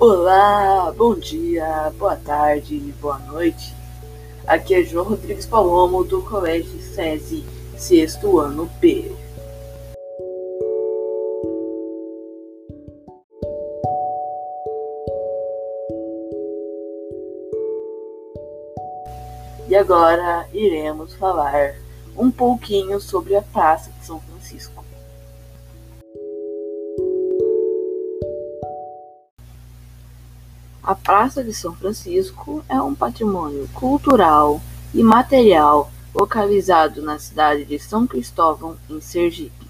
Olá, bom dia, boa tarde, boa noite. Aqui é João Rodrigues Palomo do Colégio SESI, sexto ano B. E agora iremos falar um pouquinho sobre a Praça de São Francisco. A Praça de São Francisco é um patrimônio cultural e material localizado na cidade de São Cristóvão, em Sergipe.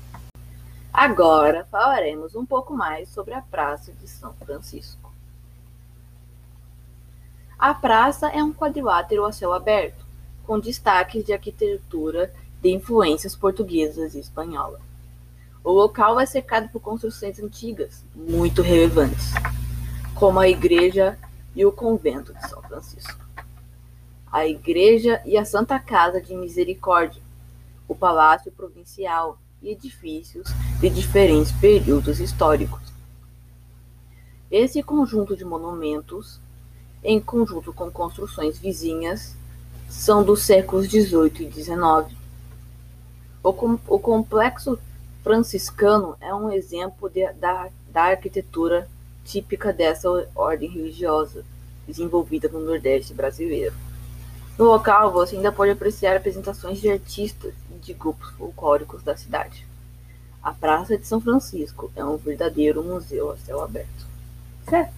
Agora falaremos um pouco mais sobre a Praça de São Francisco. A praça é um quadrilátero a céu aberto, com destaques de arquitetura de influências portuguesas e espanholas. O local é cercado por construções antigas, muito relevantes como a igreja e o convento de São Francisco, a igreja e a Santa Casa de Misericórdia, o Palácio Provincial e edifícios de diferentes períodos históricos. Esse conjunto de monumentos, em conjunto com construções vizinhas, são dos séculos XVIII e XIX. O, com, o complexo franciscano é um exemplo de, da, da arquitetura típica dessa ordem religiosa desenvolvida no Nordeste brasileiro. No local, você ainda pode apreciar apresentações de artistas e de grupos folclóricos da cidade. A Praça de São Francisco é um verdadeiro museu a céu aberto. Certo?